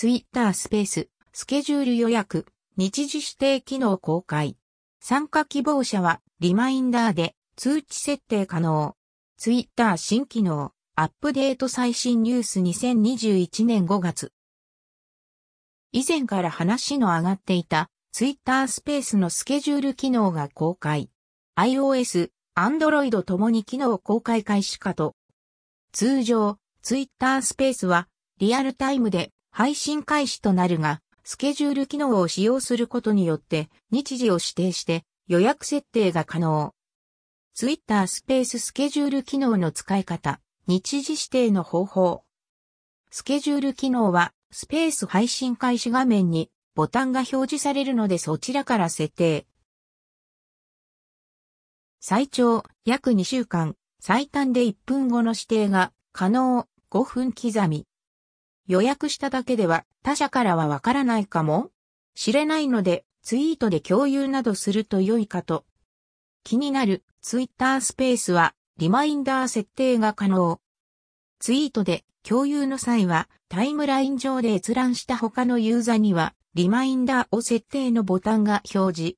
ツイッタースペース、スケジュール予約、日時指定機能公開。参加希望者は、リマインダーで通知設定可能。ツイッター新機能、アップデート最新ニュース2021年5月。以前から話の上がっていた、ツイッタースペースのスケジュール機能が公開。iOS、Android ともに機能公開開始かと。通常、ツイッタースペースはリアルタイムで配信開始となるが、スケジュール機能を使用することによって日時を指定して予約設定が可能。ツイッタースペーススケジュール機能の使い方、日時指定の方法。スケジュール機能はスペース配信開始画面にボタンが表示されるのでそちらから設定。最長約2週間、最短で1分後の指定が可能5分刻み。予約しただけでは他社からはわからないかも知れないのでツイートで共有などすると良いかと。気になるツイッタースペースはリマインダー設定が可能。ツイートで共有の際はタイムライン上で閲覧した他のユーザーにはリマインダーを設定のボタンが表示。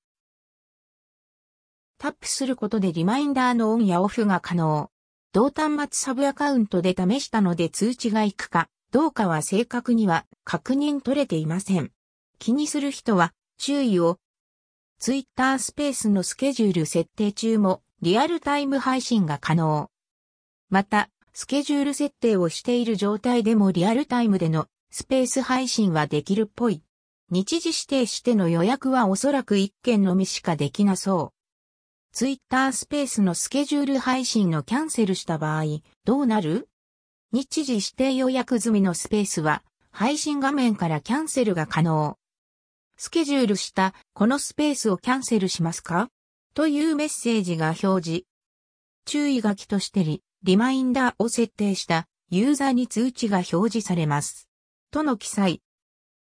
タップすることでリマインダーのオンやオフが可能。同端末サブアカウントで試したので通知が行くかどうかは正確には確認取れていません。気にする人は注意を。ツイッタースペースのスケジュール設定中もリアルタイム配信が可能。また、スケジュール設定をしている状態でもリアルタイムでのスペース配信はできるっぽい。日時指定しての予約はおそらく1件のみしかできなそう。ツイッタースペースのスケジュール配信のキャンセルした場合、どうなる？日時指定予約済みのスペースは、配信画面からキャンセルが可能。スケジュールしたこのスペースをキャンセルしますか？というメッセージが表示。注意書きとしてリ、リマインダーを設定したユーザーに通知が表示されます。との記載。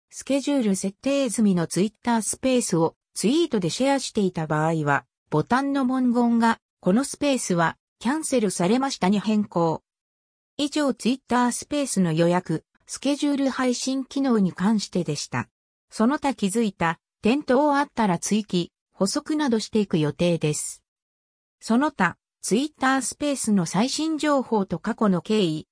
スケジュール設定済みのツイッタースペースをツイートでシェアしていた場合は、ボタンの文言が、このスペースは、キャンセルされましたに変更。以上ツイッタースペースの予約、スケジュール配信機能に関してでした。その他気づいた、点灯あったら追記、補足などしていく予定です。その他、ツイッタースペースの最新情報と過去の経緯、